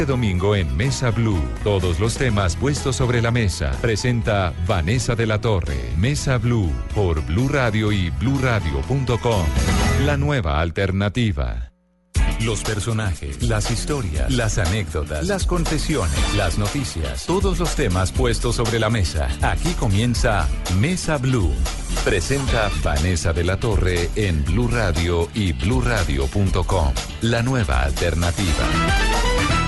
Este domingo en Mesa Blue, todos los temas puestos sobre la mesa. Presenta Vanessa de la Torre. Mesa Blue por Blue Radio y bluradio.com. La nueva alternativa. Los personajes, las historias, las anécdotas, las confesiones, las noticias, todos los temas puestos sobre la mesa. Aquí comienza Mesa Blue. Presenta Vanessa de la Torre en Blue Radio y bluradio.com. La nueva alternativa.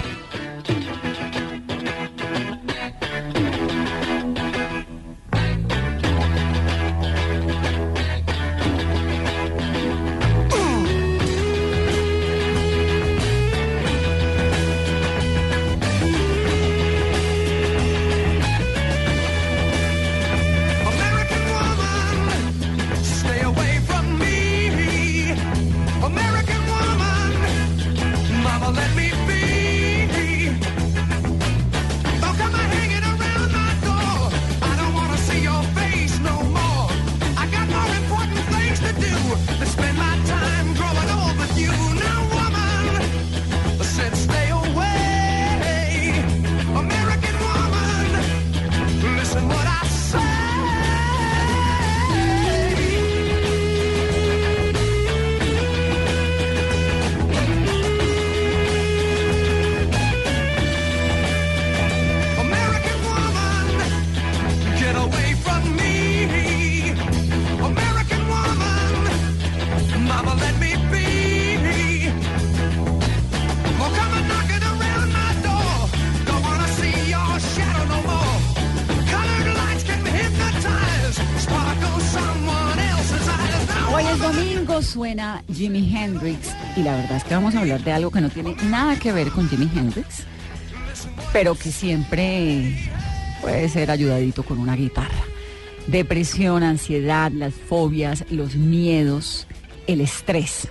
Y la verdad es que vamos a hablar de algo que no tiene nada que ver con Jimi Hendrix, pero que siempre puede ser ayudadito con una guitarra. Depresión, ansiedad, las fobias, los miedos, el estrés,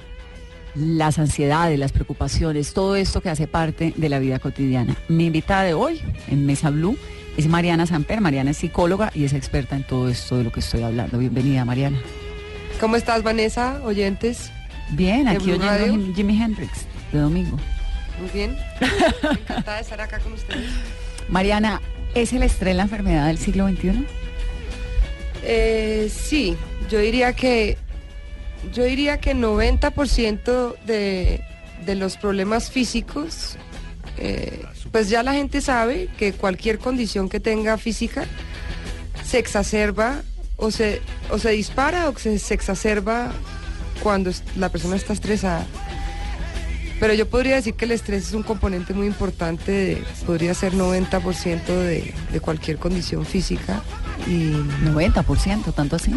las ansiedades, las preocupaciones, todo esto que hace parte de la vida cotidiana. Mi invitada de hoy en Mesa Blue es Mariana Samper. Mariana es psicóloga y es experta en todo esto de lo que estoy hablando. Bienvenida, Mariana. ¿Cómo estás, Vanessa? Oyentes. Bien, ¿De aquí oyendo Radio? Jimi Hendrix de domingo. Muy bien. Encantada de estar acá con ustedes. Mariana, ¿es el estrés la enfermedad del siglo XXI? Eh, sí, yo diría que yo diría que 90% de, de los problemas físicos, eh, pues ya la gente sabe que cualquier condición que tenga física se exacerba o se, o se dispara o se, se exacerba cuando la persona está estresada. Pero yo podría decir que el estrés es un componente muy importante, de- podría ser 90% de, de cualquier condición física. Y 90%, tanto así.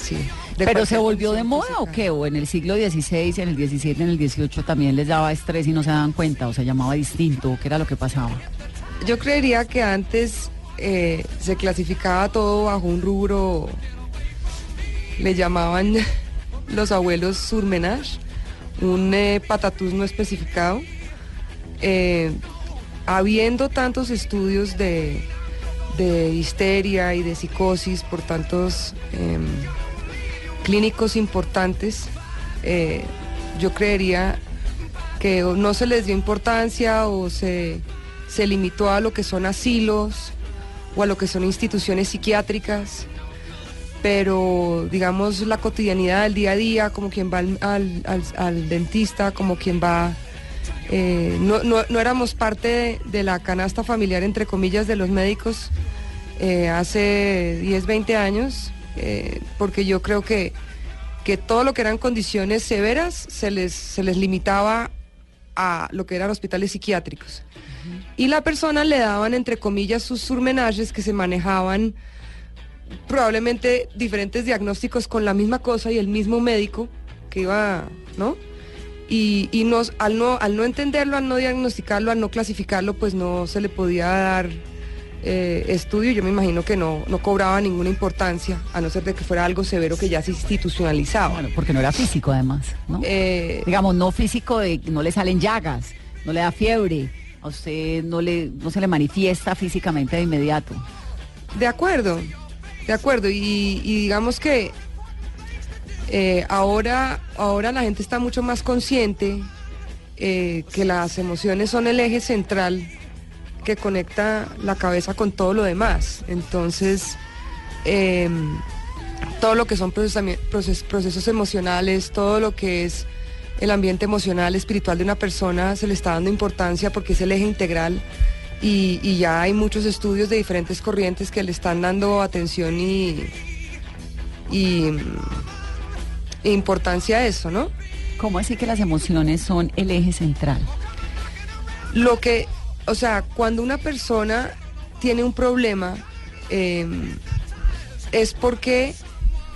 sí. ¿Pero se volvió de moda o qué? ¿O en el siglo XVI, en el XVII, en el XVIII también les daba estrés y no se daban cuenta? ¿O se llamaba distinto? ¿O qué era lo que pasaba? Yo creería que antes eh, se clasificaba todo bajo un rubro, le llamaban los abuelos surmenage, un eh, patatús no especificado. Eh, habiendo tantos estudios de, de histeria y de psicosis por tantos em, clínicos importantes, eh, yo creería que no se les dio importancia o se, se limitó a lo que son asilos o a lo que son instituciones psiquiátricas, pero digamos la cotidianidad del día a día, como quien va al, al- al- al dentista, como quien va... eh, no, no- no éramos parte de, de la canasta familiar, entre comillas, de los médicos eh, hace 10, 20 años, eh, porque yo creo que, que todo lo que eran condiciones severas se les, se les limitaba a lo que eran hospitales psiquiátricos. Y la persona le daban, entre comillas, sus surmenajes que se manejaban probablemente diferentes diagnósticos con la misma cosa y el mismo médico que iba, ¿no? Y, y nos, al, no, al no entenderlo, al no diagnosticarlo, al no clasificarlo, pues no se le podía dar eh, estudio. Yo me imagino que no, no cobraba ninguna importancia, a no ser de que fuera algo severo que ya se institucionalizaba. Bueno, porque no era físico además, ¿no? Eh, Digamos, no físico de no le salen llagas, no le da fiebre, a usted no, le, no se le manifiesta físicamente de inmediato. De acuerdo, de acuerdo. Y, digamos que eh, ahora, ahora la gente está mucho más consciente eh, que las emociones son el eje central que conecta la cabeza con todo lo demás. Entonces, em, todo lo que son procesami- proces- procesos emocionales, todo lo que es el ambiente emocional, espiritual de una persona, se le está dando importancia porque es el eje integral y, y ya hay muchos estudios de diferentes corrientes que le están dando atención y, y, e importancia a eso, ¿no? ¿Cómo así que las emociones son el eje central? Lo que, o sea, cuando una persona tiene un problema, eh, es porque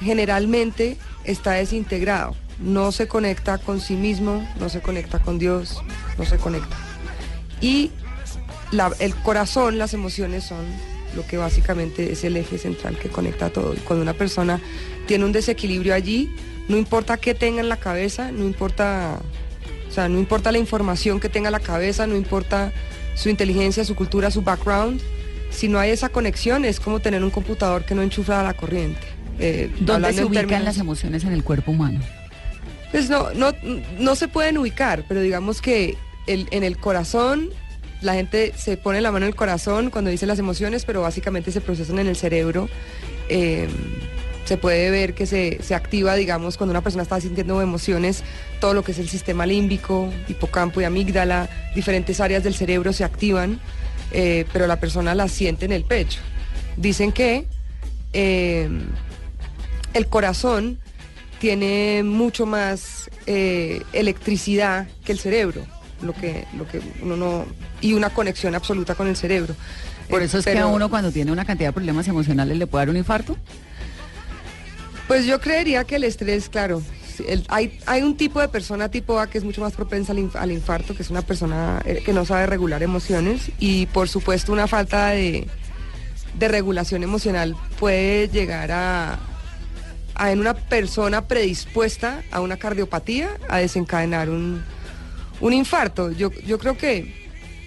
generalmente está desintegrado, no se conecta con sí mismo, no se conecta con Dios, no se conecta. Y la- el corazón, las emociones son lo que básicamente es el eje central que conecta todo. Y cuando una persona tiene un desequilibrio allí, no importa qué tenga en la cabeza, no importa, o sea, no importa la información que tenga en la cabeza, no importa su inteligencia, su cultura, su background, si no hay esa conexión es como tener un computador que no enchufa a la corriente. Eh, ¿Dónde se ubican términos- las emociones en el cuerpo humano? pues no, no, no se pueden ubicar, pero digamos que el- en el corazón, la gente se pone la mano en el corazón cuando dice las emociones, pero básicamente se procesan en el cerebro. Eh, se puede ver que se, se activa, digamos, cuando una persona está sintiendo emociones, todo lo que es el sistema límbico, hipocampo y amígdala, diferentes áreas del cerebro se activan, eh, pero la persona las siente en el pecho. Dicen que eh, el corazón tiene mucho más electricidad que el cerebro, lo que, lo que uno no, y una conexión absoluta con el cerebro. Por eso es que a uno cuando tiene una cantidad de problemas emocionales le puede dar un infarto. Pues yo creería que el estrés, claro, el- hay, hay un tipo de persona tipo A que es mucho más propensa al, inf- al infarto, que es una persona eh, que no sabe regular emociones y por supuesto una falta de, de regulación emocional puede llegar a, a en una persona predispuesta a una cardiopatía a desencadenar un, un infarto. Yo, yo creo que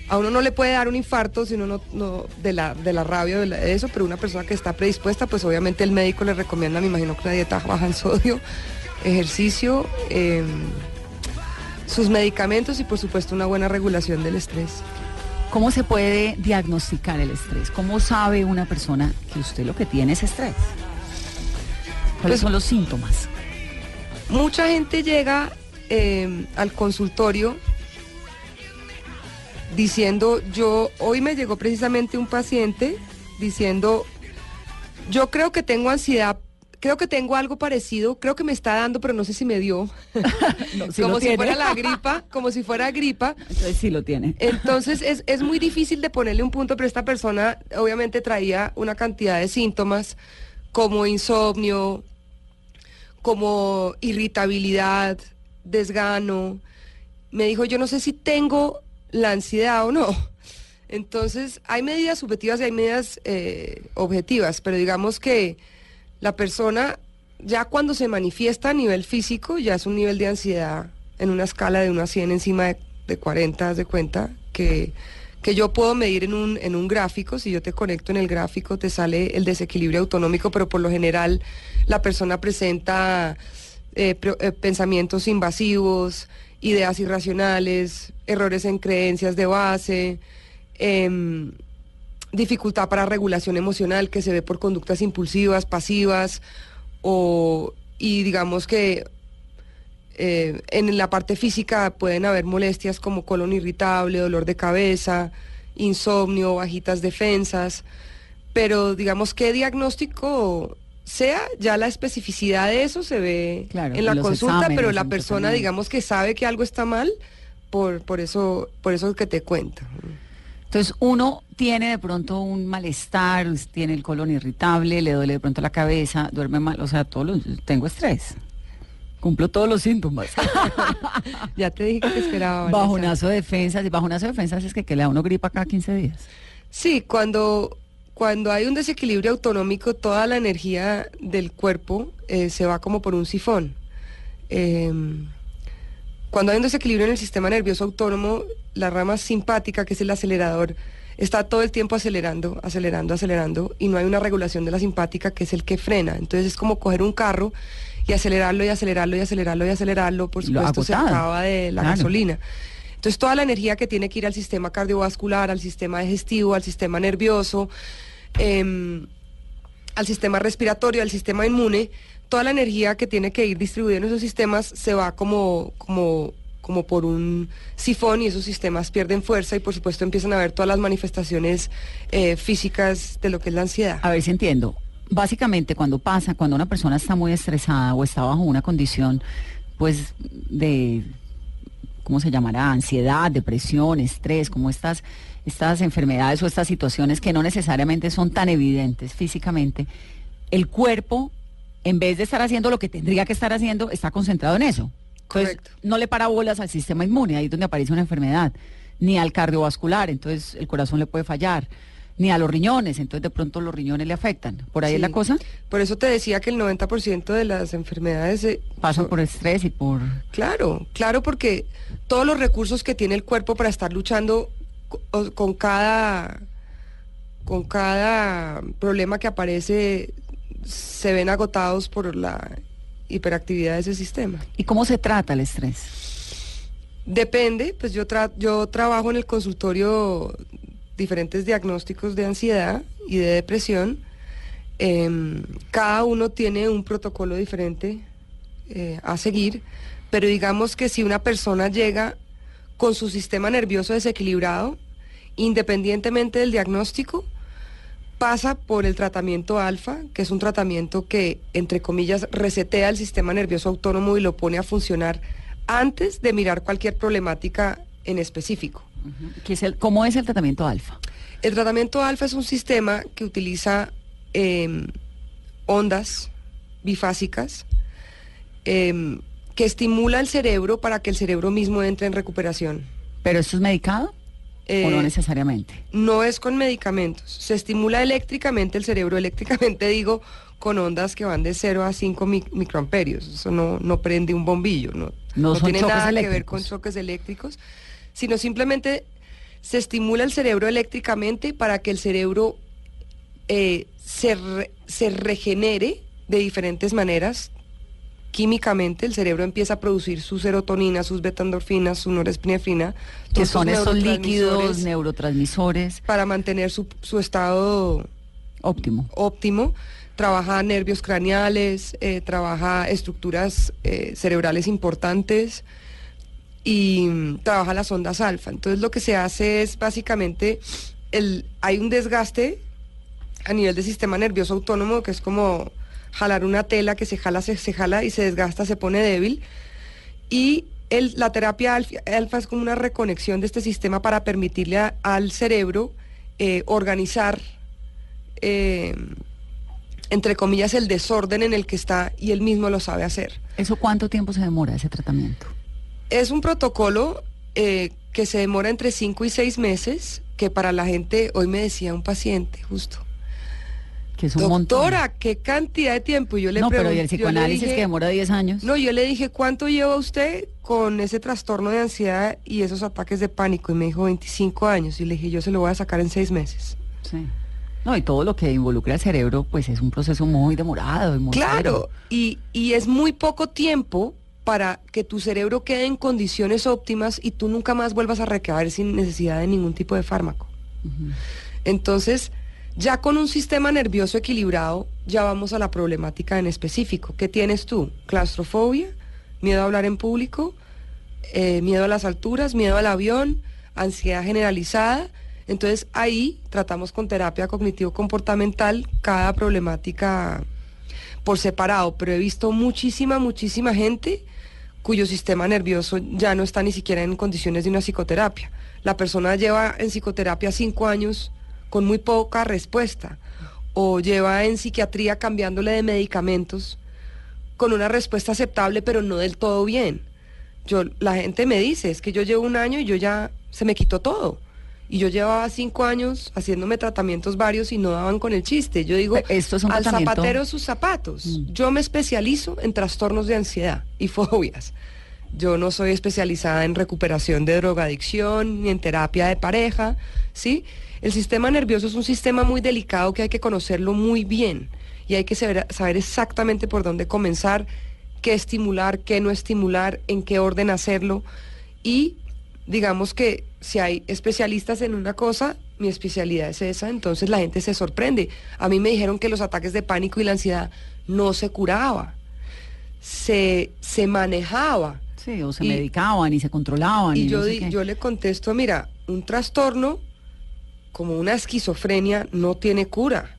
a uno no le puede dar un infarto si uno no, no- de, la, de la rabia o de, la- de eso, pero una persona que está predispuesta, pues obviamente el médico le recomienda, me imagino que una dieta baja en sodio, ejercicio, eh, sus medicamentos y por supuesto una buena regulación del estrés. ¿Cómo se puede diagnosticar el estrés? ¿Cómo sabe una persona que usted lo que tiene es estrés? ¿Cuáles Pues- son los síntomas? Mucha gente llega eh, al consultorio diciendo, yo, hoy me llegó precisamente un paciente diciendo, yo creo que tengo ansiedad, creo que tengo algo parecido, creo que me está dando, pero no sé si me dio. No, como si tiene. fuera la gripa, como si fuera gripa. Entonces sí lo tiene. Entonces es, es muy difícil de ponerle un punto, pero esta persona obviamente traía una cantidad de síntomas como insomnio, como irritabilidad, desgano. Me dijo, yo no sé si tengo la ansiedad o no. Entonces hay medidas subjetivas y hay medidas eh, objetivas, pero digamos que la persona ya cuando se manifiesta a nivel físico ya es un nivel de ansiedad en una escala de 1 a 100 encima de, de 40, haz de cuenta, que, que yo puedo medir en un, en un gráfico, si yo te conecto en el gráfico te sale el desequilibrio autonómico, pero por lo general la persona presenta eh, eh, pensamientos invasivos, ideas irracionales, errores en creencias de base, em, dificultad para regulación emocional que se ve por conductas impulsivas, pasivas, o, y digamos que eh, en la parte física pueden haber molestias como colon irritable, dolor de cabeza, insomnio, bajitas defensas, pero digamos que diagnóstico sea, ya la especificidad de eso se ve Claro, en la consulta, exámenes, pero la persona digamos que sabe que algo está mal por, por eso, por eso que te cuenta. Entonces uno tiene de pronto un malestar, tiene el colon irritable, le duele de pronto la cabeza, duerme mal, o sea, todos los- tengo estrés. Cumplo todos los síntomas. Ya te dije que te esperaba. Vanessa. bajonazo de defensas, y bajonazo de defensas es que, que le da uno gripa cada 15 días. Sí, cuando, cuando hay un desequilibrio autonómico, toda la energía del cuerpo eh, se va como por un sifón. Em, cuando hay un desequilibrio en el sistema nervioso autónomo, la rama simpática, que es el acelerador, está todo el tiempo acelerando, acelerando, acelerando, y no hay una regulación de la simpática, que es el que frena. Entonces es como coger un carro y acelerarlo y acelerarlo y acelerarlo y acelerarlo, por supuesto se acaba de la Claro. gasolina. Entonces toda la energía que tiene que ir al sistema cardiovascular, al sistema digestivo, al sistema nervioso, em, al sistema respiratorio, al sistema inmune, toda la energía que tiene que ir distribuida en esos sistemas se va como, como, como por un sifón y esos sistemas pierden fuerza y por supuesto empiezan a ver todas las manifestaciones eh, físicas de lo que es la ansiedad. A ver si entiendo. Básicamente, cuando pasa, cuando una persona está muy estresada o está bajo una condición, pues, de, ¿cómo se llamará? Ansiedad, depresión, estrés, como estas, estas enfermedades o estas situaciones que no necesariamente son tan evidentes físicamente, el cuerpo, en vez de estar haciendo lo que tendría que estar haciendo, está concentrado en eso. Entonces, Correcto. no le para bolas al sistema inmune, ahí es donde aparece una enfermedad, ni al cardiovascular, entonces el corazón le puede fallar, ni a los riñones, entonces de pronto los riñones le afectan. ¿Por ahí es la cosa? Por eso te decía que el 90% de las enfermedades... eh, Pasan por estrés y por... Claro, claro, porque todos los recursos que tiene el cuerpo para estar luchando con cada, con cada problema que aparece se ven agotados por la hiperactividad de ese sistema. ¿Y cómo se trata el estrés? Depende, pues yo, tra- yo trabajo en el consultorio diferentes diagnósticos de ansiedad y de depresión. Em, cada uno tiene un protocolo diferente eh, a seguir, pero digamos que si una persona llega con su sistema nervioso desequilibrado, independientemente del diagnóstico, pasa por el tratamiento alfa, que es un tratamiento que, entre comillas, resetea el sistema nervioso autónomo y lo pone a funcionar antes de mirar cualquier problemática en específico. ¿Qué es el, ¿Cómo es el tratamiento alfa? El tratamiento alfa es un sistema que utiliza em, ondas bifásicas em, que estimula el cerebro para que el cerebro mismo entre en recuperación. ¿Pero esto es medicado o no Eh, necesariamente? no es con medicamentos, se estimula eléctricamente el cerebro, eléctricamente digo con ondas que van de 0 a 5 mic- microamperios, eso no, no prende un bombillo, no, tiene nada que ver con choques eléctricos, sino simplemente se estimula el cerebro eléctricamente para que el cerebro eh, se, re- se regenere de diferentes maneras. Químicamente el cerebro empieza a producir su serotonina, sus beta-endorfinas, su norepinefrina. Que son estos líquidos neurotransmisores neurotransmisores para mantener su, su estado óptimo. óptimo. Trabaja nervios craneales, eh, trabaja estructuras eh, cerebrales importantes y mm, trabaja las ondas alfa. Entonces lo que se hace es básicamente, el, hay un desgaste a nivel del sistema nervioso autónomo que es como jalar una tela que se jala, se, se jala y se desgasta, se pone débil. Y el- la terapia alfa, alfa es como una reconexión de este sistema para permitirle a- al cerebro eh, organizar, eh, entre comillas, el desorden en el que está y él mismo lo sabe hacer. ¿Eso cuánto tiempo se demora ese tratamiento? Es un protocolo eh, que se demora entre 5 y 6 meses, que para la gente, hoy me decía un paciente justo, Que es un montón. doctora, ¿qué cantidad de tiempo? Yo le No, pero ¿y el psicoanálisis dije- que demora 10 años? No, yo le dije, ¿cuánto lleva usted con ese trastorno de ansiedad y esos ataques de pánico? Y me dijo 25 años. Y le dije, yo se lo voy a sacar en 6 meses. Sí. No, y todo lo que involucra el cerebro, pues es un proceso muy demorado y muy Claro, y, y es muy poco tiempo para que tu cerebro quede en condiciones óptimas y tú nunca más vuelvas a recaer sin necesidad de ningún tipo de fármaco. Entonces, ya con un sistema nervioso equilibrado, ya vamos a la problemática en específico. ¿Qué tienes tú? Claustrofobia, miedo a hablar en público, eh, miedo a las alturas, miedo al avión, ansiedad generalizada. Entonces ahí tratamos con terapia cognitivo-comportamental cada problemática por separado, pero he visto muchísima, muchísima gente cuyo sistema nervioso ya no está ni siquiera en condiciones de una psicoterapia. La persona lleva en psicoterapia cinco años con muy poca respuesta o lleva en psiquiatría cambiándole de medicamentos con una respuesta aceptable pero no del todo bien. Yo, la gente me dice, es que yo llevo un año y yo ya se me quitó todo. Y yo llevaba cinco años haciéndome tratamientos varios y no daban con el chiste. Yo digo, Pero esto es un al tratamiento- zapatero sus zapatos. Mm. Yo me especializo en trastornos de ansiedad y fobias. Yo no soy especializada en recuperación de drogadicción ni en terapia de pareja, ¿sí? El sistema nervioso es un sistema muy delicado que hay que conocerlo muy bien y hay que saber, saber exactamente por dónde comenzar, qué estimular, qué no estimular, en qué orden hacerlo y digamos que si hay especialistas en una cosa, mi especialidad es esa, entonces la gente se sorprende. A mí me dijeron que los ataques de pánico y la ansiedad no se curaba, se, se manejaba. Sí, o se Y- medicaban y se controlaban. Y Y, yo, no sé di- qué. yo le contesto, mira, un trastorno como una esquizofrenia no tiene cura.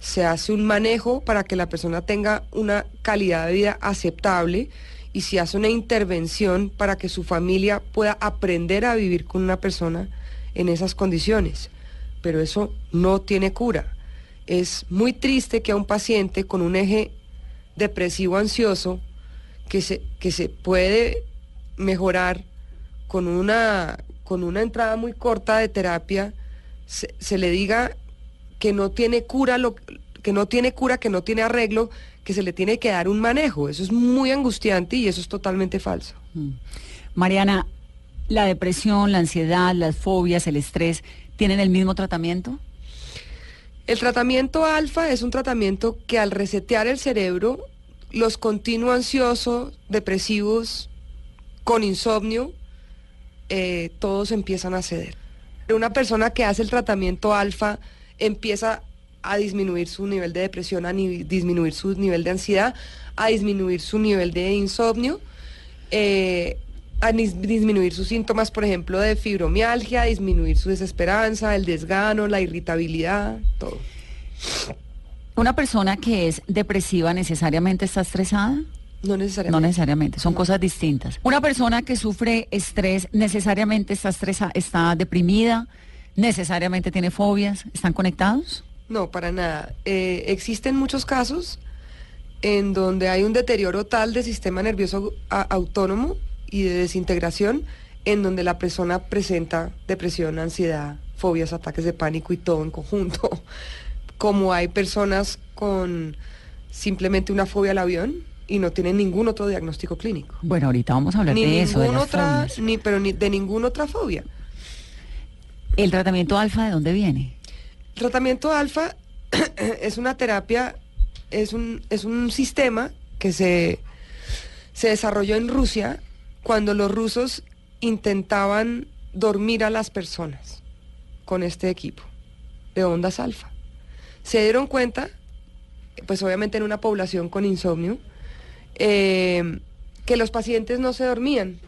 Se hace un manejo para que la persona tenga una calidad de vida aceptable y se hace una intervención para que su familia pueda aprender a vivir con una persona en esas condiciones. Pero eso no tiene cura. Es muy triste que a un paciente con un eje depresivo ansioso que se, que se puede mejorar con una, con una entrada muy corta de terapia, se, se le diga que no tiene cura, lo, que no tiene cura, que no tiene arreglo, que se le tiene que dar un manejo. Eso es muy angustiante y eso es totalmente falso. Mm. Mariana, ¿la depresión, la ansiedad, las fobias, el estrés, tienen el mismo tratamiento? El tratamiento alfa es un tratamiento que al resetear el cerebro, los continuo ansiosos, depresivos, con insomnio, eh, todos empiezan a ceder. Una persona que hace el tratamiento alfa empieza a disminuir su nivel de depresión, a disminuir su nivel de ansiedad, a disminuir su nivel de insomnio, eh, a dis- disminuir sus síntomas, por ejemplo, de fibromialgia, a disminuir su desesperanza, el desgano, la irritabilidad, todo. ¿Una persona que es depresiva necesariamente está estresada? No necesariamente. No necesariamente, son No. cosas distintas. Una persona que sufre estrés necesariamente está estresa, está deprimida, necesariamente tiene fobias, ¿están conectados? No, para nada. Eh, existen muchos casos en donde hay un deterioro tal del sistema nervioso autónomo y de desintegración, en donde la persona presenta depresión, ansiedad, fobias, ataques de pánico y todo en conjunto. Como hay personas con simplemente una fobia al avión y no tienen ningún otro diagnóstico clínico. Bueno, ahorita vamos a hablar Ni de eso, de otra, ni, pero ni de ninguna otra fobia. ¿El tratamiento alfa de dónde viene? El tratamiento alfa es una terapia, es un, es un sistema que se, se desarrolló en Rusia cuando los rusos intentaban dormir a las personas con este equipo de ondas alfa. Se dieron cuenta, pues obviamente en una población con insomnio, eh, que los pacientes no se dormían.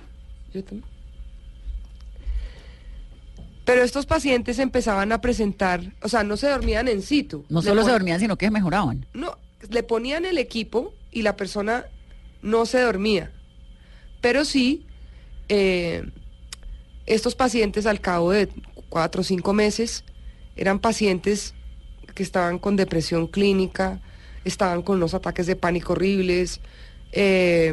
Pero estos pacientes empezaban a presentar, o sea, no se dormían en situ. No solo se dormían, sino que mejoraban. No, le ponían el equipo y la persona no se dormía. Pero sí, eh, estos pacientes al cabo de cuatro o cinco meses eran pacientes que estaban con depresión clínica, estaban con unos ataques de pánico horribles, eh,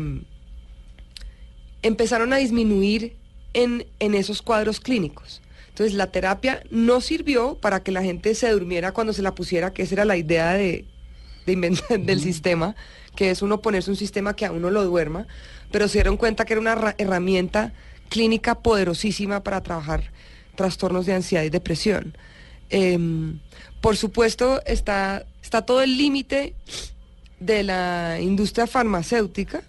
empezaron a disminuir en, en esos cuadros clínicos. Entonces la terapia no sirvió para que la gente se durmiera cuando se la pusiera, que esa era la idea de, de inventar del sistema, que es uno ponerse un sistema que a uno lo duerma, pero se dieron cuenta que era una ra- herramienta clínica poderosísima para trabajar trastornos de ansiedad y depresión. Em, por supuesto, está, está todo el límite de la industria farmacéutica,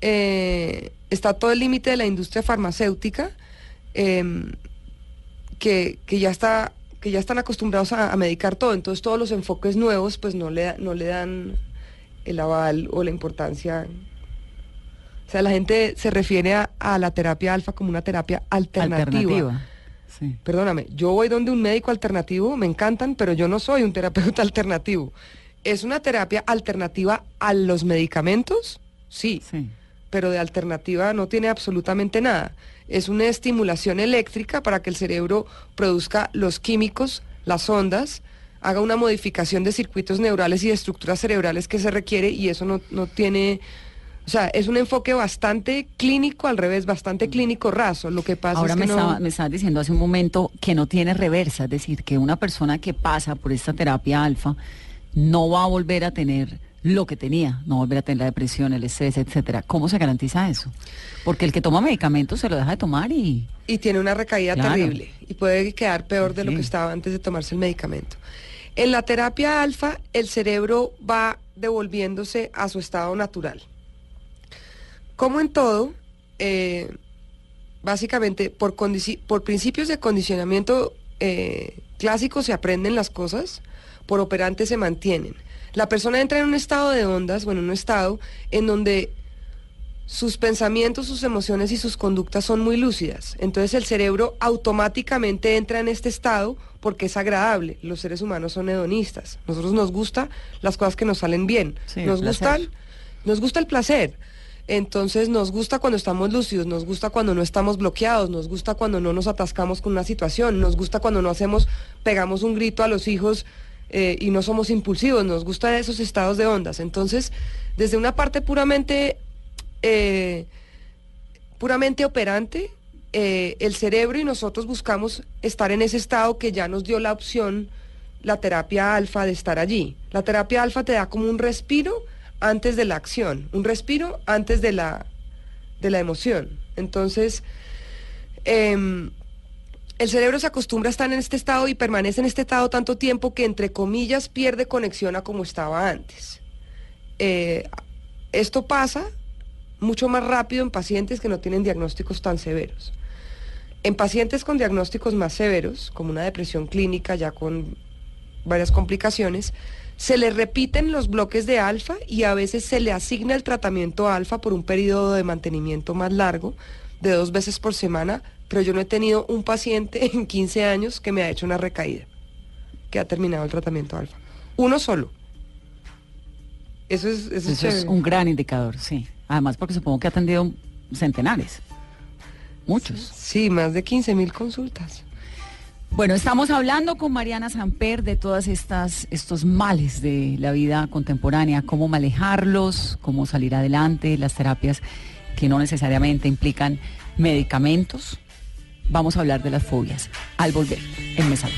eh, está todo el límite de la industria farmacéutica em, que, que ya está que ya están acostumbrados a, a medicar todo, entonces todos los enfoques nuevos pues no le, no le dan el aval o la importancia. O sea, la gente se refiere a, a la terapia alfa como una terapia alternativa. Alternativa. Sí. Perdóname, yo voy donde un médico alternativo, me encantan, pero yo no soy un terapeuta alternativo. ¿Es una terapia alternativa a los medicamentos? Sí, Sí. pero de alternativa no tiene absolutamente nada. Es una estimulación eléctrica para que el cerebro produzca los químicos, las ondas, haga una modificación de circuitos neurales y de estructuras cerebrales que se requiere y eso no, no tiene... O sea, es un enfoque bastante clínico, al revés, bastante clínico raso. Lo que pasa Ahora es que me, no... estaba, me estabas diciendo hace un momento que no tiene reversa, es decir, que una persona que pasa por esta terapia alfa no va a volver a tener lo que tenía, no volver a tener la depresión, el estrés, etcétera. ¿Cómo se garantiza eso? Porque el que toma medicamentos se lo deja de tomar y Y tiene una recaída Claro. terrible y puede quedar peor de lo que estaba antes de tomarse el medicamento. En la terapia alfa, el cerebro va devolviéndose a su estado natural. Como en todo, eh, básicamente por, condici- por principios de condicionamiento eh, clásicos se aprenden las cosas, por operantes se mantienen. La persona entra en un estado de ondas, bueno, en un estado en donde sus pensamientos, sus emociones y sus conductas son muy lúcidas. Entonces el cerebro automáticamente entra en este estado porque es agradable. Los seres humanos son hedonistas. Nosotros nos gusta las cosas que nos salen bien. Sí, nos gustan, nos gusta el placer. Entonces nos gusta cuando estamos lúcidos, nos gusta cuando no estamos bloqueados, nos gusta cuando no nos atascamos con una situación, nos gusta cuando no hacemos, pegamos un grito a los hijos eh, y no somos impulsivos, nos gusta esos estados de ondas. Entonces, desde una parte puramente eh, puramente operante, eh, el cerebro y nosotros buscamos estar en ese estado que ya nos dio la opción la terapia alfa de estar allí. La terapia alfa te da como un respiro antes de la acción, un respiro antes de la, de la emoción. Entonces, em, el cerebro se acostumbra a estar en este estado y permanece en este estado tanto tiempo que, entre comillas, pierde conexión a como estaba antes. Eh, esto pasa mucho más rápido en pacientes que no tienen diagnósticos tan severos. En pacientes con diagnósticos más severos, como una depresión clínica ya con varias complicaciones, se le repiten los bloques de alfa y a veces se le asigna el tratamiento alfa por un periodo de mantenimiento más largo, de dos veces por semana, pero yo no he tenido un paciente en 15 años que me ha hecho una recaída, que ha terminado el tratamiento alfa. Uno solo. Eso es, eso es Eso es chévere. un gran indicador, sí. Además, porque supongo que ha atendido centenares. Muchos. Sí, más de 15 mil consultas. Bueno, estamos hablando con Mariana Samper de todas estas estos males de la vida contemporánea, cómo manejarlos, cómo salir adelante, las terapias que no necesariamente implican medicamentos. Vamos a hablar de las fobias al volver en Mesa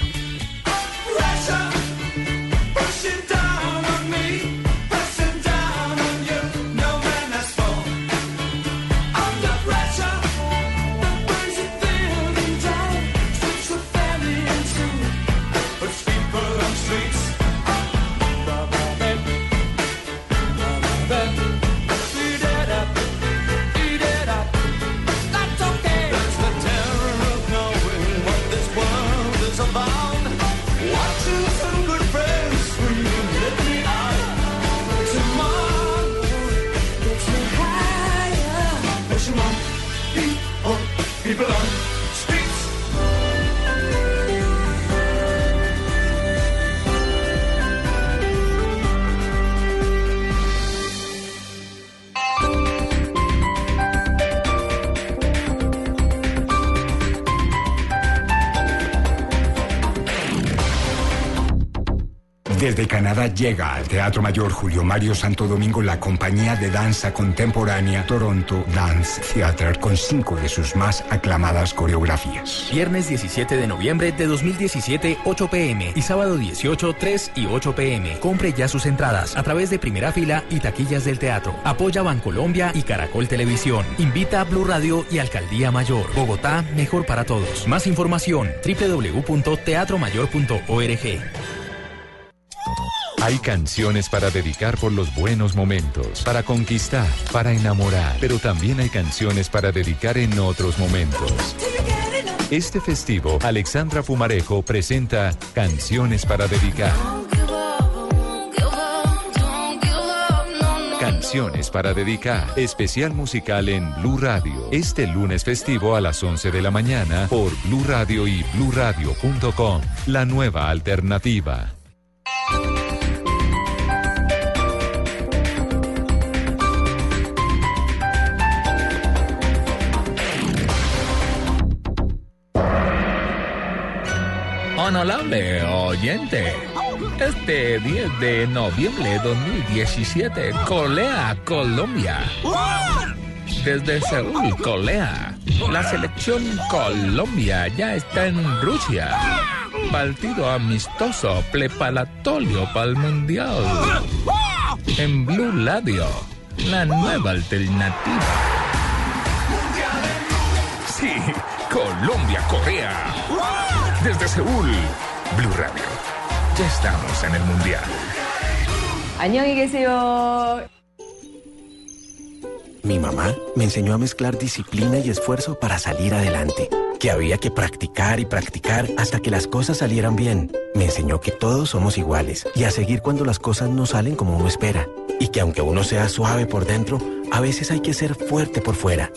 Desde Canadá llega al Teatro Mayor Julio Mario Santo Domingo la compañía de danza contemporánea Toronto Dance Theatre con cinco de sus más aclamadas coreografías. Viernes 17 de noviembre de 2017, 8 pm y sábado 18, 3 y 8 pm. Compre ya sus entradas a través de primera fila y taquillas del teatro. Apoya Bancolombia y Caracol Televisión. Invita a Blue Radio y Alcaldía Mayor. Bogotá, mejor para todos. Más información www.teatromayor.org. Hay canciones para dedicar por los buenos momentos, para conquistar, para enamorar, pero también hay canciones para dedicar en otros momentos. Este festivo, Alexandra Pumarejo presenta Canciones para dedicar. Canciones para dedicar. Especial musical en Blue Radio. Este lunes festivo a las 11 de la mañana por Blue Radio y bluradio.com. La nueva alternativa. Honorable oyente, este 10 de noviembre de 2017, Colea, Colombia. Desde Seúl, Colea, la selección Colombia ya está en Rusia. Partido amistoso preparatorio para el Mundial. En Blue Radio, la nueva alternativa. Sí, Colombia, Corea desde Seúl. Blue Radio. Ya estamos en el Mundial. Mi mamá me enseñó a mezclar disciplina y esfuerzo para salir adelante. Que había que practicar y practicar hasta que las cosas salieran bien. Me enseñó que todos somos iguales y a seguir cuando las cosas no salen como uno espera. Y que aunque uno sea suave por dentro, a veces hay que ser fuerte por fuera.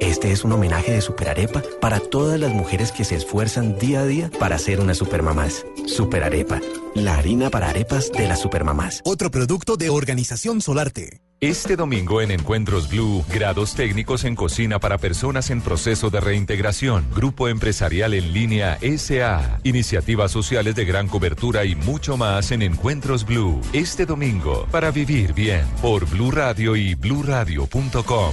Este es un homenaje de Superarepa para todas las mujeres que se esfuerzan día a día para ser unas supermamás. Superarepa, la harina para arepas de las supermamás. Otro producto de Organización Solarte. Este domingo en Encuentros Blue, grados técnicos en cocina para personas en proceso de reintegración, grupo empresarial en línea SA, iniciativas sociales de gran cobertura y mucho más en Encuentros Blue. Este domingo, para vivir bien, por Blue Radio y bluradio.com.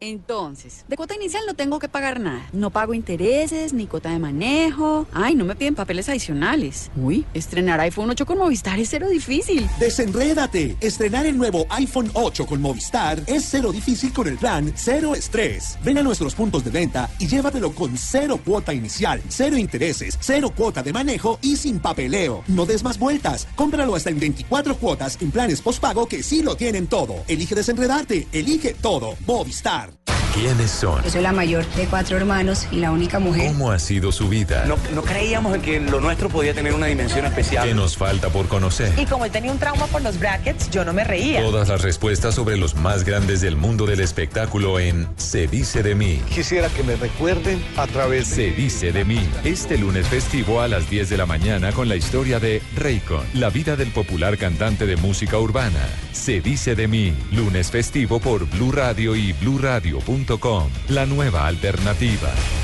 Entonces, de cuota inicial no tengo que pagar nada. No pago intereses, ni cuota de manejo. Ay, no me piden papeles adicionales. Uy, estrenar iPhone 8 con Movistar es cero difícil. Desenrédate. Estrenar el nuevo iPhone 8 con Movistar es cero difícil con el plan Cero Estrés. Ven a nuestros puntos de venta y llévatelo con cero cuota inicial, cero intereses, cero cuota de manejo y sin papeleo. No des más vueltas. Cómpralo hasta en 24 cuotas en planes postpago que sí lo tienen todo. Elige desenredarte. Elige todo. Movistar. ¿Quiénes son? Yo soy la mayor de cuatro hermanos y la única mujer. ¿Cómo ha sido su vida? No, no creíamos en que lo nuestro podía tener una dimensión especial. ¿Qué nos falta por conocer? Y como él tenía un trauma por los brackets, yo no me reía. Todas las respuestas sobre los más grandes del mundo del espectáculo en Se dice de mí. Quisiera que me recuerden a través de... Se dice de mí. Este lunes festivo a las 10 de la mañana con la historia de Raycon, la vida del popular cantante de música urbana. Se dice de mí. Lunes festivo por Blue Radio y bluradio.com. La nueva alternativa.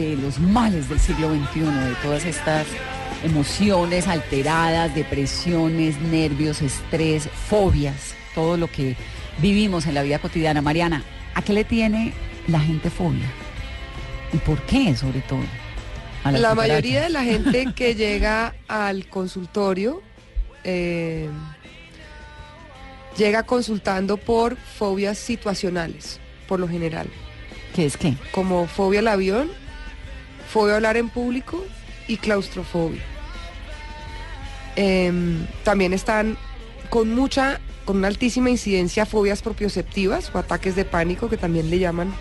De los males del siglo XXI, de todas estas emociones alteradas, depresiones, nervios, estrés, fobias, todo lo que vivimos en la vida cotidiana. Mariana, ¿a qué le tiene la gente fobia? ¿Y por qué, sobre todo? A La mayoría de la gente que llega al consultorio eh, llega consultando por fobias situacionales, por lo general. ¿Qué es qué? Como fobia al avión, fobia a hablar en público y claustrofobia. Em, también están con mucha, con una altísima incidencia fobias propioceptivas o ataques de pánico que también le llaman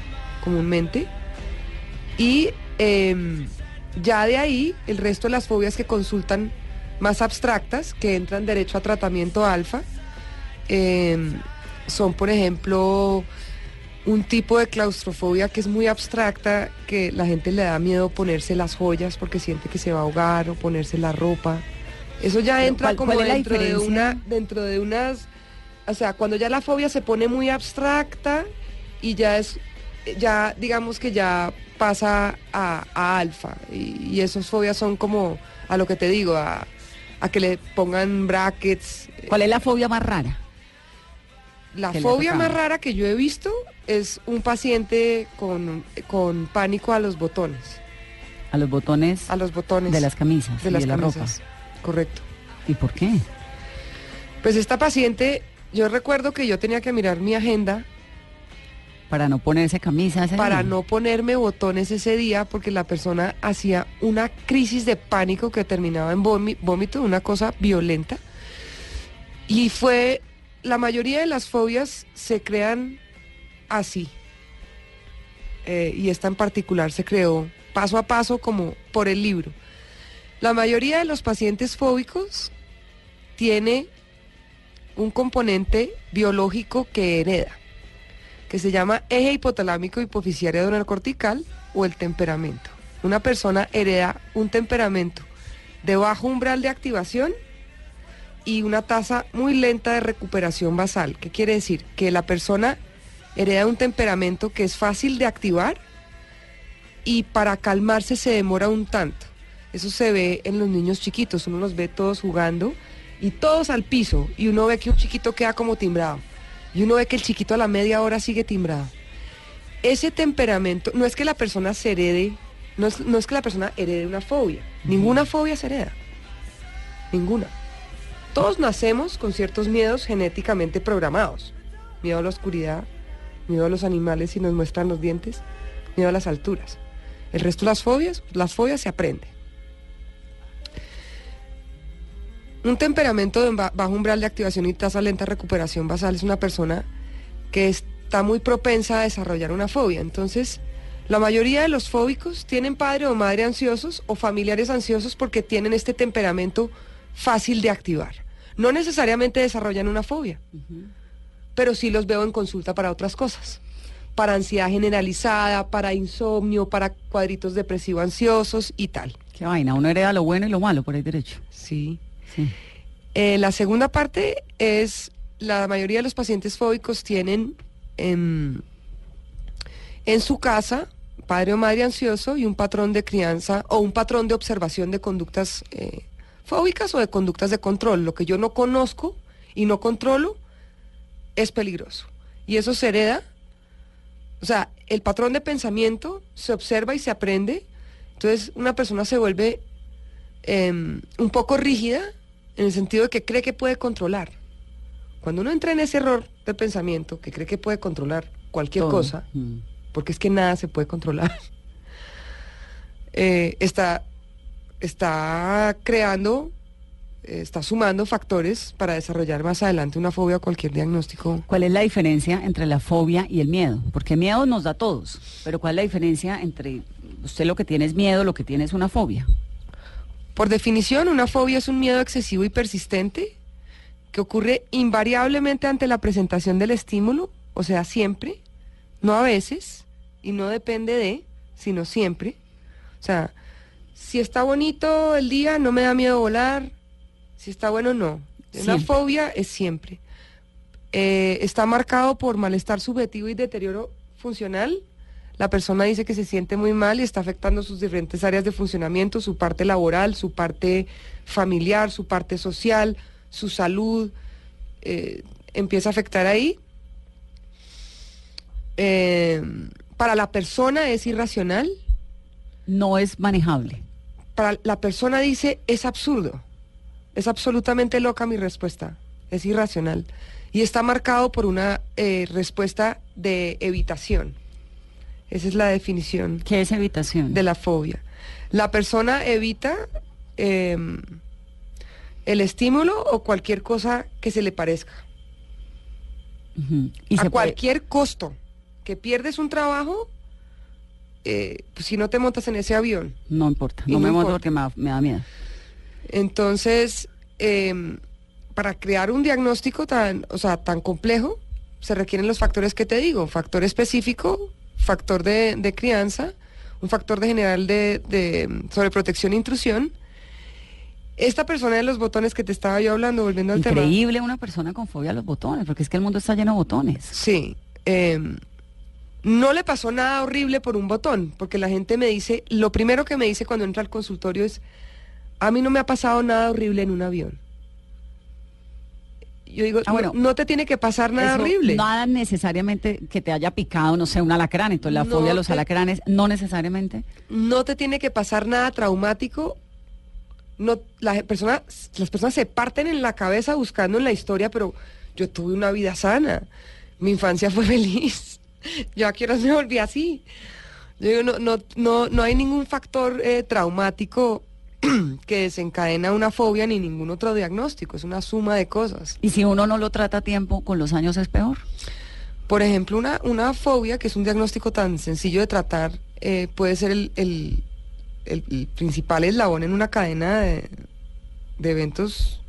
comúnmente. Y em, ya de ahí, el resto de las fobias que consultan más abstractas, que entran derecho a tratamiento alfa, em, son, por ejemplo, un tipo de claustrofobia que es muy abstracta, que la gente le da miedo ponerse las joyas porque siente que se va a ahogar o ponerse la ropa. Eso ya entra ¿cuál- como cuál dentro de una, dentro de unas, o sea, cuando ya la fobia se pone muy abstracta y ya es, ya digamos que ya pasa a, a alfa y, y esas fobias son como a lo que te digo, a, a que le pongan brackets. ¿Cuál es la fobia más rara? La fobia más rara que yo he visto es un paciente con, con pánico a los botones. A los botones a los botones de las camisas de y las de la camisas. Correcto. ¿Y por qué? Pues esta paciente, yo recuerdo que yo tenía que mirar mi agenda Para no ponerse camisa ese para no ponerme botones ese día porque la persona hacía una crisis de pánico que terminaba en vómito, una cosa violenta. Y fue, la mayoría de las fobias se crean así. Eh, y esta en particular se creó paso a paso como por el libro. La mayoría de los pacientes fóbicos tiene un componente biológico que hereda que se llama eje hipotalámico hipoficiario adrenal cortical o el temperamento. Una persona hereda un temperamento de bajo umbral de activación y una tasa muy lenta de recuperación basal. ¿Qué quiere decir? Que la persona hereda un temperamento que es fácil de activar y para calmarse se demora un tanto. Eso se ve en los niños chiquitos, uno los ve todos jugando y todos al piso y uno ve que un chiquito queda como timbrado y uno ve que el chiquito a la media hora sigue timbrado. Ese temperamento, no es que la persona se herede, no es, no es que la persona herede una fobia, ninguna fobia se hereda, ninguna. Todos nacemos con ciertos miedos genéticamente programados. Miedo a la oscuridad, miedo a los animales si nos muestran los dientes, miedo a las alturas. El resto de las fobias, las fobias se aprende. Un temperamento de ba- bajo umbral de activación y tasa lenta de recuperación basal es una persona que está muy propensa a desarrollar una fobia. Entonces, la mayoría de los fóbicos tienen padre o madre ansiosos o familiares ansiosos porque tienen este temperamento fácil de activar. No necesariamente desarrollan una fobia, pero sí los veo en consulta para otras cosas. Para ansiedad generalizada, para insomnio, para cuadritos depresivos ansiosos y tal. Qué vaina, uno hereda lo bueno y lo malo por ahí derecho. Sí. Sí. Eh, la segunda parte es, la mayoría de los pacientes fóbicos tienen em, en su casa padre o madre ansioso y un patrón de crianza o un patrón de observación de conductas eh, fóbicas o de conductas de control. Lo que yo no conozco y no controlo es peligroso. Y eso se hereda. O sea, el patrón de pensamiento se observa y se aprende. Entonces una persona se vuelve em, un poco rígida en el sentido de que cree que puede controlar. Cuando uno entra en ese error de pensamiento, que cree que puede controlar cualquier Todo. cosa, Mm. porque es que nada se puede controlar, eh, está, está creando, eh, está sumando factores para desarrollar más adelante una fobia o cualquier diagnóstico. ¿Cuál es la diferencia entre la fobia y el miedo? Porque miedo nos da a todos, pero ¿cuál es la diferencia entre usted lo que tiene es miedo, lo que tiene es una fobia? Por definición, una fobia es un miedo excesivo y persistente que ocurre invariablemente ante la presentación del estímulo, o sea, siempre, no a veces, y no depende de, sino siempre. O sea, si está bonito el día, no me da miedo volar, si está bueno, no. Una Siempre. fobia es siempre. Eh, está marcado por malestar subjetivo y deterioro funcional. La persona dice que se siente muy mal y está afectando sus diferentes áreas de funcionamiento, su parte laboral, su parte familiar, su parte social, su salud. eh, empieza a afectar ahí. Eh, para la persona es irracional. No es manejable. Para la persona dice es absurdo. Es absolutamente loca mi respuesta. Es irracional. Y está marcado por una eh, respuesta de evitación. Esa es la definición. ¿Qué es evitación? De la fobia. La persona evita eh, el estímulo o cualquier cosa que se le parezca. Y a puede- cualquier costo. Que pierdes un trabajo, eh, pues si no te montas en ese avión. No importa, no no me monto porque me da, me da miedo. Entonces, eh, para crear un diagnóstico tan, o sea, tan complejo, se requieren los factores que te digo, factor específico, factor de, de crianza, un factor de general de, de sobreprotección e intrusión. Esta persona de los botones que te estaba yo hablando, volviendo al tema. Increíble una persona con fobia a los botones, porque es que el mundo está lleno de botones. Sí. eh, no le pasó nada horrible por un botón, porque la gente me dice, lo primero que me dice cuando entra al consultorio es, a mí no me ha pasado nada horrible en un avión. yo digo, Ah, bueno. no, no te tiene que pasar nada Eso, horrible. Nada necesariamente que te haya picado, no sé, un alacrán. Entonces la No fobia a los te- alacranes, no necesariamente. no te tiene que pasar nada traumático. No, la persona, las personas se parten en la cabeza buscando en la historia, pero yo tuve una vida sana. Mi infancia fue feliz. Yo a qué horas me volví así. Yo digo, no, no, no, no hay ningún factor eh, traumático que desencadena una fobia ni ningún otro diagnóstico. Es una suma de cosas. Y si uno no lo trata a tiempo, con los años es peor. Por ejemplo, una, una fobia, que es un diagnóstico tan sencillo de tratar, eh, puede ser el, el- el- el principal eslabón en una cadena de, de eventos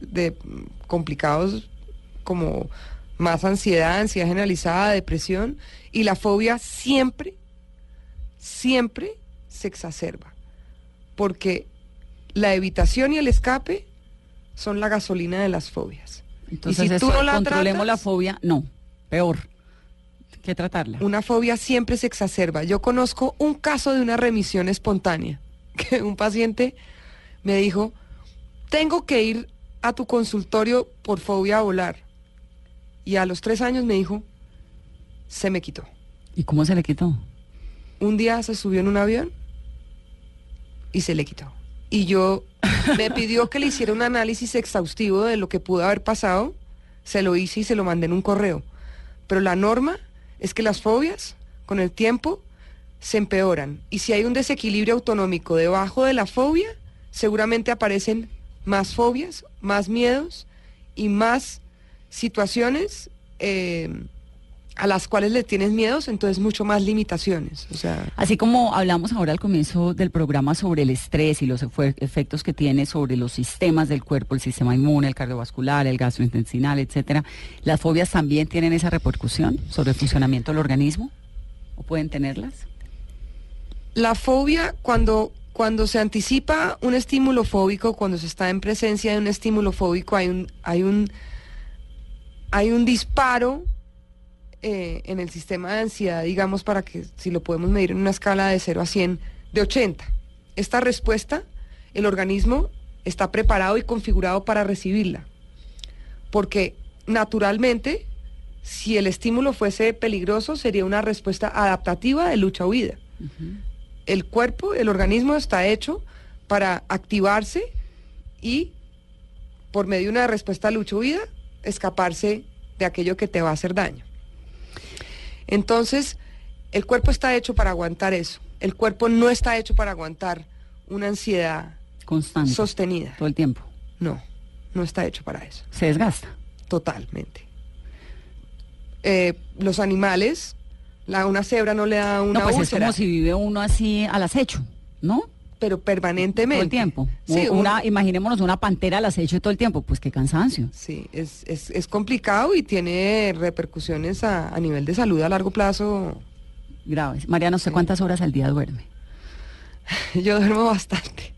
de, mm, complicados como más ansiedad, ansiedad generalizada, depresión, y la fobia siempre, siempre se exacerba, porque la evitación y el escape son la gasolina de las fobias. Entonces, y si tú eso, no la controlemos la fobia, no, peor. que tratarla. Una fobia siempre se exacerba. Yo conozco un caso de una remisión espontánea, que un paciente me dijo, tengo que ir a tu consultorio por fobia a volar. Y a los tres años me dijo, se me quitó. ¿Y cómo se le quitó? Un día se subió en un avión y se le quitó. Y yo me pidió que le hiciera un análisis exhaustivo de lo que pudo haber pasado. Se lo hice y se lo mandé en un correo. Pero la norma es que las fobias, con el tiempo, se empeoran. Y si hay un desequilibrio autonómico debajo de la fobia, seguramente aparecen más fobias, más miedos y más situaciones eh, a las cuales le tienes miedos, entonces mucho más limitaciones. O sea, Así como hablamos ahora al comienzo del programa sobre el estrés y los efectos que tiene sobre los sistemas del cuerpo, el sistema inmune, el cardiovascular, el gastrointestinal, etcétera, las fobias también tienen esa repercusión sobre el funcionamiento del organismo o pueden tenerlas. La fobia, cuando, cuando se anticipa un estímulo fóbico, cuando se está en presencia de un estímulo fóbico, hay un, hay un, hay un disparo eh, en el sistema de ansiedad, digamos, para que si lo podemos medir en una escala de 0 a 100, de 80. Esta respuesta, el organismo está preparado y configurado para recibirla. Porque naturalmente, si el estímulo fuese peligroso, sería una respuesta adaptativa de lucha-huida el cuerpo, el organismo está hecho para activarse y por medio de una respuesta a lucha huida, escaparse de aquello que te va a hacer daño. Entonces, el cuerpo está hecho para aguantar eso. El cuerpo no está hecho para aguantar una ansiedad Constante. sostenida. Todo el tiempo. No, no está hecho para eso. Se desgasta. Totalmente. Eh, los animales, la, una cebra no le da una no, pues es como si vive uno así al acecho, ¿no? Pero permanentemente. Todo el tiempo. Sí, una, un- imaginémonos una pantera al acecho todo el tiempo, pues qué cansancio. Sí, es, es, es complicado y tiene repercusiones a, a nivel de salud a largo plazo. Graves. María, no sé cuántas horas al día duerme. Yo duermo bastante.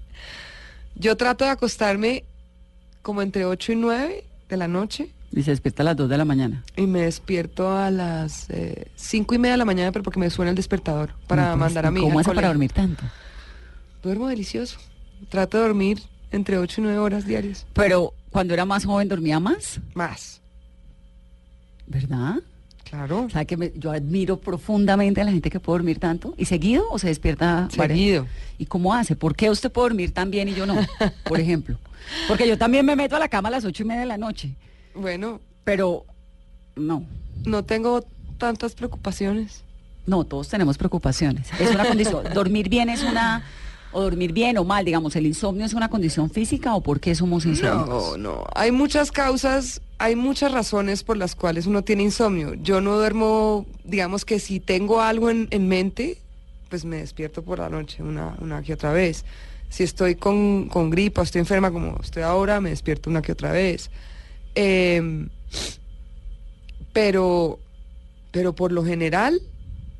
Yo trato de acostarme como entre 8 y 9 de la noche Y se despierta a las 2 de la mañana. y me despierto a las 5 y media de la mañana, pero porque me suena el despertador para pues, mandar a mi ¿Cómo hace para dormir tanto? Duermo delicioso. Trato de dormir entre 8 y 9 horas diarias. Pero cuando era más joven dormía más, Más. ¿verdad? Claro. O sea, que me- yo admiro profundamente a la gente que puede dormir tanto. ¿Y seguido o se despierta varias- Seguido. ¿Y cómo hace? ¿Por qué usted puede dormir tan bien y yo no? Por ejemplo. Porque yo también me meto a la cama a las ocho y media de la noche. Bueno, Pero no. no tengo tantas preocupaciones. No, todos tenemos preocupaciones. Es una condición. ¿Dormir bien es una... o dormir bien o mal, digamos, el insomnio es una condición física o por qué somos insómnicos? No, no. Hay muchas causas, hay muchas razones por las cuales uno tiene insomnio. Yo no duermo, digamos que si tengo algo en, en mente, pues me despierto por la noche una, una que otra vez. Si estoy con, con gripa, estoy enferma como estoy ahora, me despierto una que otra vez. Em, pero, pero por lo general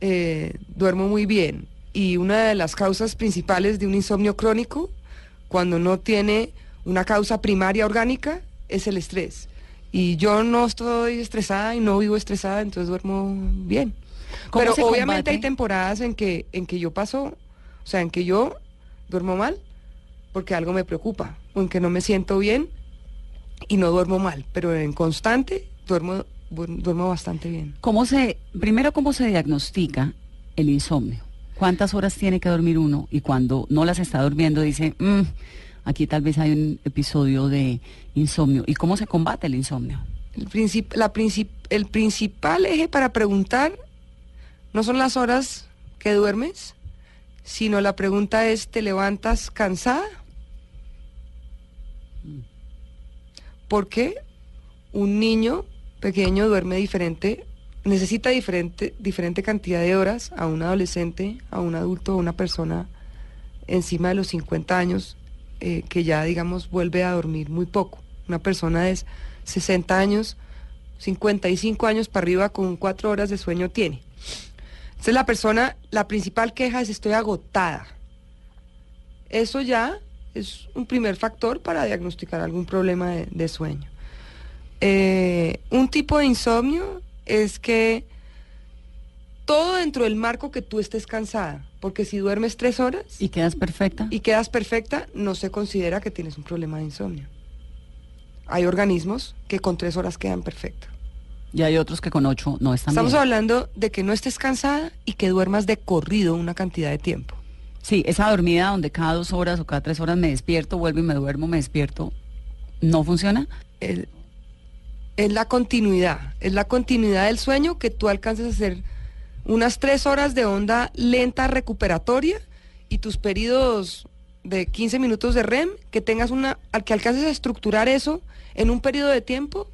eh, duermo muy bien. Y una de las causas principales de un insomnio crónico, cuando no tiene una causa primaria orgánica, es el estrés. Y yo no estoy estresada y no vivo estresada, entonces duermo bien. ¿Cómo Pero obviamente combate? hay temporadas en que, en que yo paso, o sea, en que yo duermo mal porque algo me preocupa o en que no me siento bien y no duermo mal, pero en constante duermo, duermo bastante bien. ¿Cómo se, primero, cómo se diagnostica el insomnio? ¿Cuántas horas tiene que dormir uno? Y cuando no las está durmiendo dice, "Mm, aquí tal vez hay un episodio de insomnio. ¿Y cómo se combate el insomnio? El, princip- la princip- el principal eje para preguntar no son las horas que duermes, sino la pregunta es, ¿te levantas cansada? ¿Por qué un niño pequeño duerme diferente, necesita diferente, diferente cantidad de horas a un adolescente, a un adulto, a una persona encima de los 50 años eh, que ya, digamos, vuelve a dormir muy poco? Una persona de 60 años, 55 años para arriba con 4 horas de sueño tiene. Entonces la persona, la principal queja es estoy agotada. Eso ya es un primer factor para diagnosticar algún problema de, sueño. Eh, un tipo de insomnio es que todo dentro del marco que tú estés cansada, porque si duermes tres horas ¿Y quedas perfecta? y quedas perfecta, no se considera que tienes un problema de insomnio. Hay organismos que con tres horas quedan perfectos. Y hay otros que con ocho no están Estamos bien. hablando de que no estés cansada y que duermas de corrido una cantidad de tiempo. Sí, esa dormida donde cada dos horas o cada tres horas me despierto, vuelvo y me duermo, me despierto, ¿no funciona? El- es la continuidad, es la continuidad del sueño que tú alcances a hacer unas tres horas de onda lenta recuperatoria y tus periodos de 15 minutos de REM, que tengas una, al que alcances a estructurar eso en un periodo de tiempo,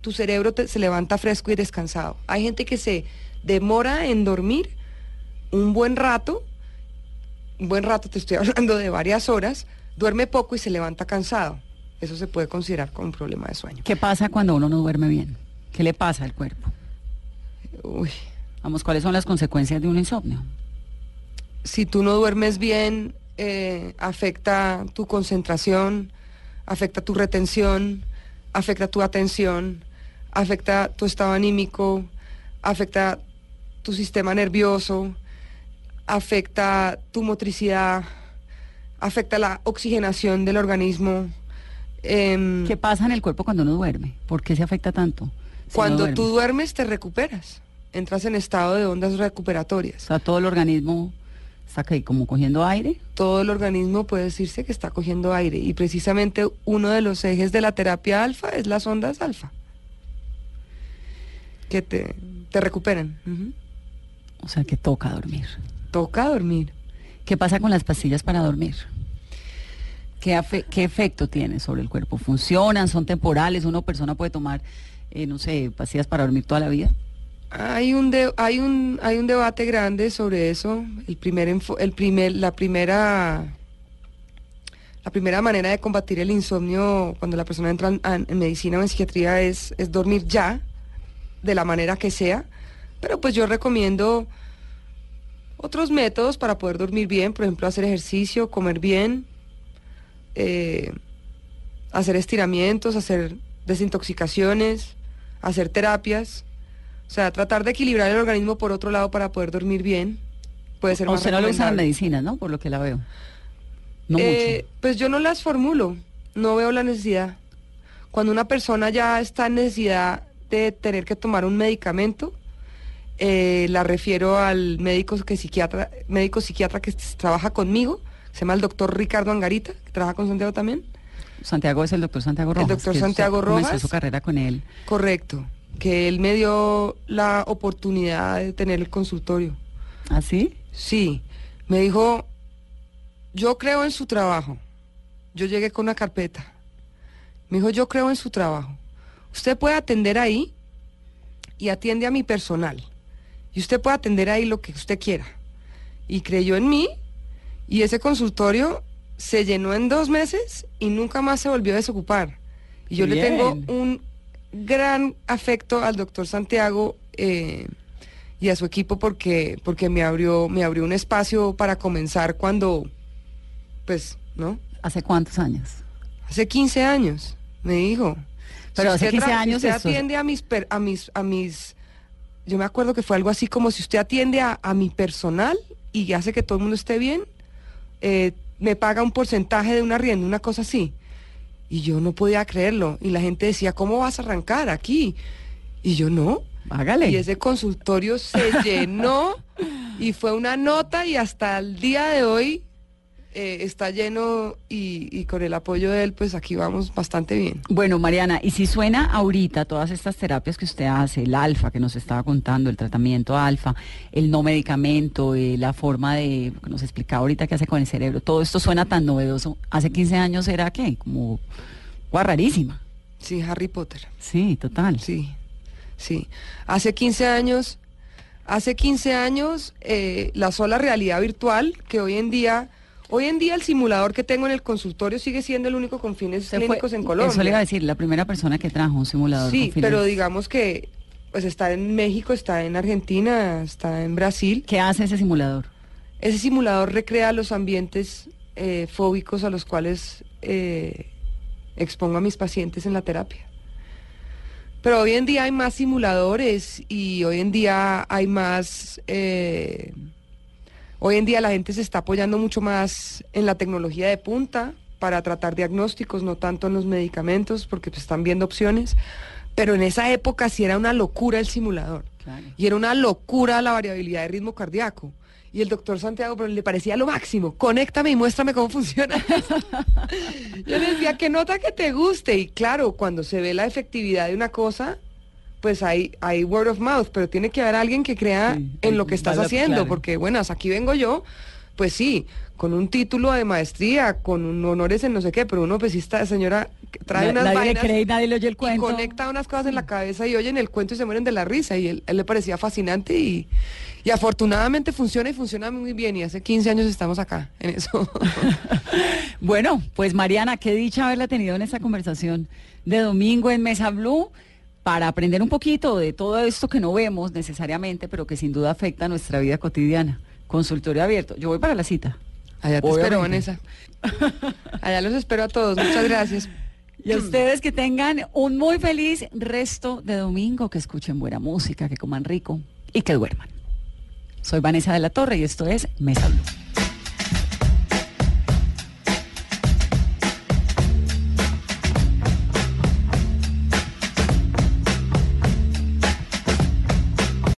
tu cerebro te- se levanta fresco y descansado. Hay gente que se demora en dormir un buen rato, un buen rato te estoy hablando de varias horas, duerme poco y se levanta cansado. Eso se puede considerar como un problema de sueño. ¿Qué pasa cuando uno no duerme bien? ¿Qué le pasa al cuerpo? Uy, Vamos, ¿cuáles son las consecuencias de un insomnio? si tú no duermes bien, eh, afecta tu concentración, afecta tu retención, afecta tu atención, afecta tu estado anímico, afecta tu sistema nervioso, afecta tu motricidad, afecta la oxigenación del organismo. Em, ¿Qué pasa en el cuerpo cuando uno duerme? ¿Por qué se afecta tanto? si cuando duerme? tú duermes te recuperas, entras en estado de ondas O recuperatorias. sea, todo el organismo está ahí como cogiendo aire. todo el organismo puede decirse que está cogiendo aire y precisamente uno de los ejes de la terapia alfa es las ondas alfa que te, te recuperan. O sea, que toca dormir. Toca dormir. ¿Qué pasa con las pastillas para dormir? ¿Qué, qué efecto tiene sobre el cuerpo? ¿Funcionan? ¿Son temporales? ¿Una persona puede tomar, eh, no sé, pastillas para dormir toda la vida? Hay un hay un hay un debate grande sobre eso. El primer el primer la primera la primera manera de combatir el insomnio cuando la persona entra en, en medicina o en psiquiatría es, es dormir ya, de la manera que sea. Pero pues yo recomiendo otros métodos para poder dormir bien, por ejemplo, hacer ejercicio, comer bien, eh, hacer estiramientos, hacer desintoxicaciones, hacer terapias. O sea, tratar de equilibrar el organismo por otro lado para poder dormir bien. Puede ser O más sea, no lo usan las recomendable. medicinas, ¿no? Por lo que la veo. No Eh, Pues yo no las formulo, no veo la necesidad. Cuando una persona ya está en necesidad de tener que tomar un medicamento, eh, la refiero al médico que psiquiatra, médico psiquiatra que trabaja conmigo, se llama el doctor Ricardo Angarita, que trabaja con Santiago también. Santiago es el doctor Santiago El Rojas. doctor que usted Santiago Comenzó Rojas. su carrera con él. Correcto, que él me dio la oportunidad de tener el consultorio. ¿Ah, sí? Sí, me dijo, yo creo en su trabajo. Yo llegué con una carpeta. Me dijo, yo creo en su trabajo. Usted puede atender ahí y atiende a mi personal. Y usted puede atender ahí lo que usted quiera. Y creyó en mí y ese consultorio se llenó en dos meses y nunca más se volvió a desocupar. Y yo le tengo un gran afecto al doctor Santiago eh, y a su equipo porque, porque me abrió, me abrió un espacio para comenzar cuando, pues, ¿no? ¿Hace cuántos años? Hace 15 años, me dijo. Pero hace usted 15 tra- si años usted esto- atiende a mis, per- a mis, a mis, yo me acuerdo que fue algo así como si usted atiende a, a mi personal y hace que todo el mundo esté bien, eh, me paga un porcentaje de un arriendo, una cosa así. Y yo no podía creerlo. Y la gente decía, ¿cómo vas a arrancar aquí? Y yo no. Hágale. Y ese consultorio se llenó y fue una nota y hasta el día de hoy eh, está lleno y, y con el apoyo de él, pues aquí vamos bastante bien. Bueno, Mariana, y si suena ahorita todas estas terapias que usted hace, el alfa que nos estaba contando, el tratamiento alfa, el no medicamento, eh, la forma de, que nos explicaba ahorita qué hace con el cerebro, todo esto suena tan novedoso. Hace 15 años era qué? Como rarísima. Sí, Harry Potter. Sí, total. Sí, sí. Hace 15 años, hace 15 años, eh, la sola realidad virtual, que hoy en día, hoy en día el simulador que tengo en el consultorio sigue siendo el único con fines fue- clínicos en Colombia. Eso le iba a decir, la primera persona que trajo un simulador. Sí, con fines- pero digamos que pues está en México, está en Argentina, está en Brasil. ¿Qué hace ese simulador? Ese simulador recrea los ambientes eh, fóbicos a los cuales eh, expongo a mis pacientes en la terapia. Pero hoy en día hay más simuladores y hoy en día hay más... eh, hoy en día la gente se está apoyando mucho más en la tecnología de punta para tratar diagnósticos, no tanto en los medicamentos, porque pues, están viendo opciones. Pero en esa época sí era una locura el simulador. Y era una locura la variabilidad de ritmo cardíaco. Y el doctor Santiago pero le parecía lo máximo. Conéctame y muéstrame cómo funciona. Yo le decía, que nota que te guste. Y claro, cuando se ve la efectividad de una cosa, pues hay, hay word of mouth, pero tiene que haber alguien que crea en lo que estás vale, haciendo. claro. Porque, bueno, hasta aquí vengo yo, pues sí, con un título de maestría, con un honores en no sé qué, pero uno, pues sí está, señora, trae Na- unas nadie le vainas cree y nadie le oye el y cuento. conecta unas cosas en la cabeza y oyen el cuento y se mueren de la risa. Y él, él le parecía fascinante y, y afortunadamente funciona y funciona muy bien. Y hace 15 años estamos acá en eso. Bueno, pues Mariana, qué dicha haberla tenido en esta conversación de domingo en Mesa Blue para aprender un poquito de todo esto que no vemos necesariamente, pero que sin duda afecta a nuestra vida cotidiana. Consultorio abierto. Yo voy para la cita. Allá te espero, Obviamente. Vanessa. Allá los espero a todos. Muchas gracias. Y a ustedes que tengan un muy feliz resto de domingo, que escuchen buena música, que coman rico y que duerman. Soy Vanessa de la Torre y esto es Mesa Blue.